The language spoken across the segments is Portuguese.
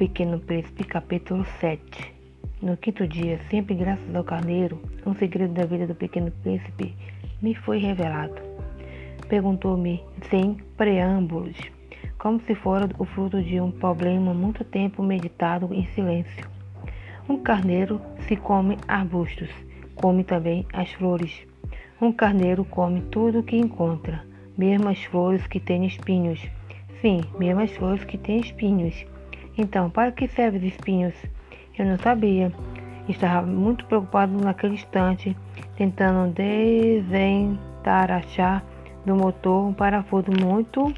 Pequeno Príncipe, capítulo 7 No quinto dia, sempre graças ao carneiro, um segredo da vida do pequeno príncipe me foi revelado. Perguntou-me, sem preâmbulos, como se fora o fruto de um problema muito tempo meditado em silêncio. Um carneiro se come arbustos, come também as flores. Um carneiro come tudo o que encontra, mesmo as flores que têm espinhos. Sim, mesmo as flores que têm espinhos. Então, para que servem os espinhos? Eu não sabia. Estava muito preocupado naquele instante, tentando desentarachar do motor um parafuso muito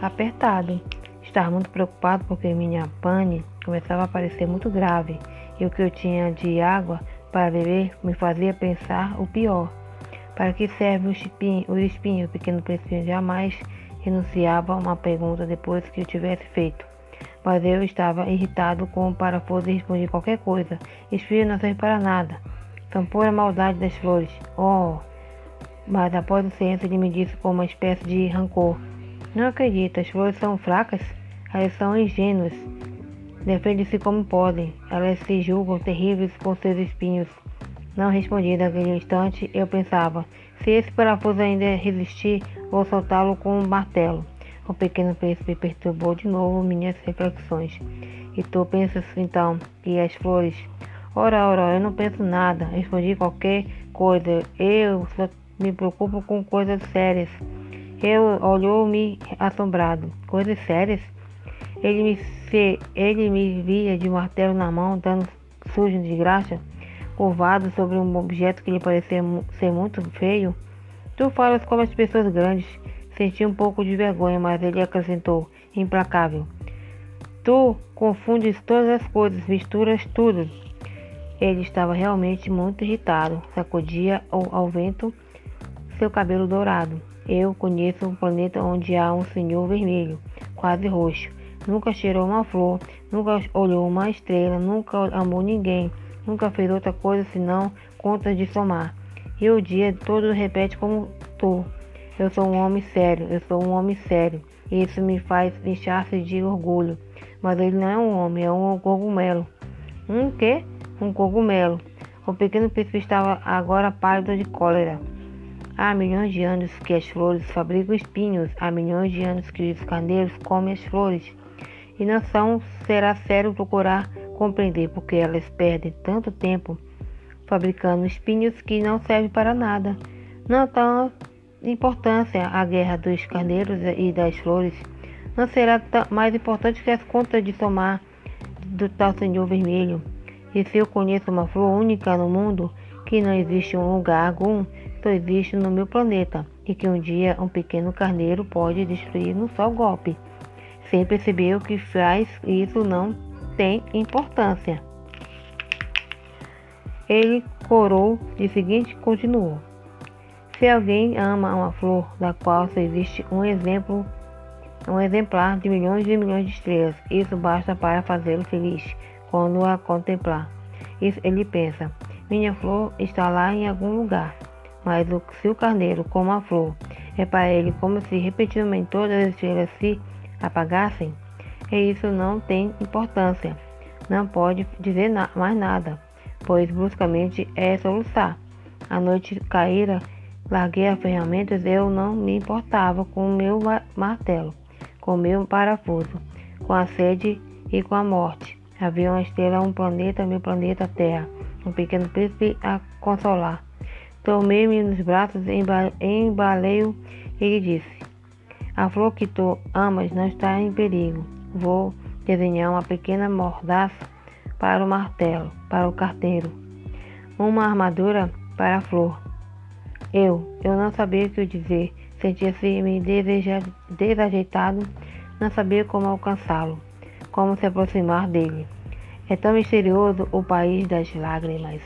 apertado. Estava muito preocupado porque minha pane começava a parecer muito grave e o que eu tinha de água para beber me fazia pensar o pior. Para que serve o espinho? O espinho, o pequeno príncipe jamais renunciava a uma pergunta depois que eu tivesse feito mas eu estava irritado com o parafuso e respondi qualquer coisa. Espírito não serve para nada. São pura maldade das flores. Oh! Mas após o silêncio ele me disse com uma espécie de rancor. Não acredito, as flores são fracas? Elas são ingênuas. Defendem-se como podem. Elas se julgam terríveis com seus espinhos. Não respondi naquele instante. Eu pensava, se esse parafuso ainda resistir, vou soltá-lo com um martelo. O pequeno príncipe perturbou de novo minhas reflexões. E tu pensas então que as flores. Ora, ora, eu não penso nada. Respondi qualquer coisa. Eu só me preocupo com coisas sérias. Eu olhou-me assombrado. Coisas sérias? Ele me, se, ele me via de martelo na mão, dando sujo de graxa, curvado sobre um objeto que lhe parecia ser muito feio. Tu falas como as pessoas grandes. Senti um pouco de vergonha, mas ele acrescentou, implacável. Tu confundes todas as coisas, misturas tudo. Ele estava realmente muito irritado. Sacudia ao vento seu cabelo dourado. Eu conheço um planeta onde há um senhor vermelho, quase roxo. Nunca cheirou uma flor, nunca olhou uma estrela, nunca amou ninguém, nunca fez outra coisa senão contas de somar. E o dia todo repete como tu. Eu sou um homem sério, eu sou um homem sério. E isso me faz inchar-se de orgulho. Mas ele não é um homem, é um cogumelo. Um quê? Um cogumelo. O pequeno príncipe estava agora pálido de cólera. Há milhões de anos que as flores fabricam espinhos. Há milhões de anos que os carneiros comem as flores. E não são, será sério procurar compreender porque elas perdem tanto tempo fabricando espinhos que não servem para nada. Não tão importância a guerra dos carneiros e das flores não será mais importante que as contas de somar do tal Senhor Vermelho. E se eu conheço uma flor única no mundo, que não existe um lugar algum, só existe no meu planeta, e que um dia um pequeno carneiro pode destruir num só golpe. Sem perceber o que faz, isso não tem importância. Ele corou e seguinte continuou. Se alguém ama uma flor da qual só existe um exemplo, um exemplar de milhões e milhões de estrelas, isso basta para fazê-lo feliz quando a contemplar. Isso ele pensa: minha flor está lá em algum lugar. Mas o, se o carneiro, como a flor, é para ele como se repetidamente todas as estrelas se apagassem, e isso não tem importância. Não pode dizer na mais nada, pois bruscamente é soluçar. A noite caíra Larguei as ferramentas, eu não me importava com o meu martelo, com o meu parafuso, com a sede e com a morte. Havia uma estrela, um planeta, meu planeta Terra, um pequeno príncipe a consolar. Tomei-me nos braços, embalei-o e disse: A flor que tu amas não está em perigo. Vou desenhar uma pequena mordaça para o martelo, para o carteiro, uma armadura para a flor eu, eu não sabia o que dizer, sentia-se-me desajeitado, não sabia como alcançá-lo, como se aproximar dele. É tão misterioso o país das lágrimas.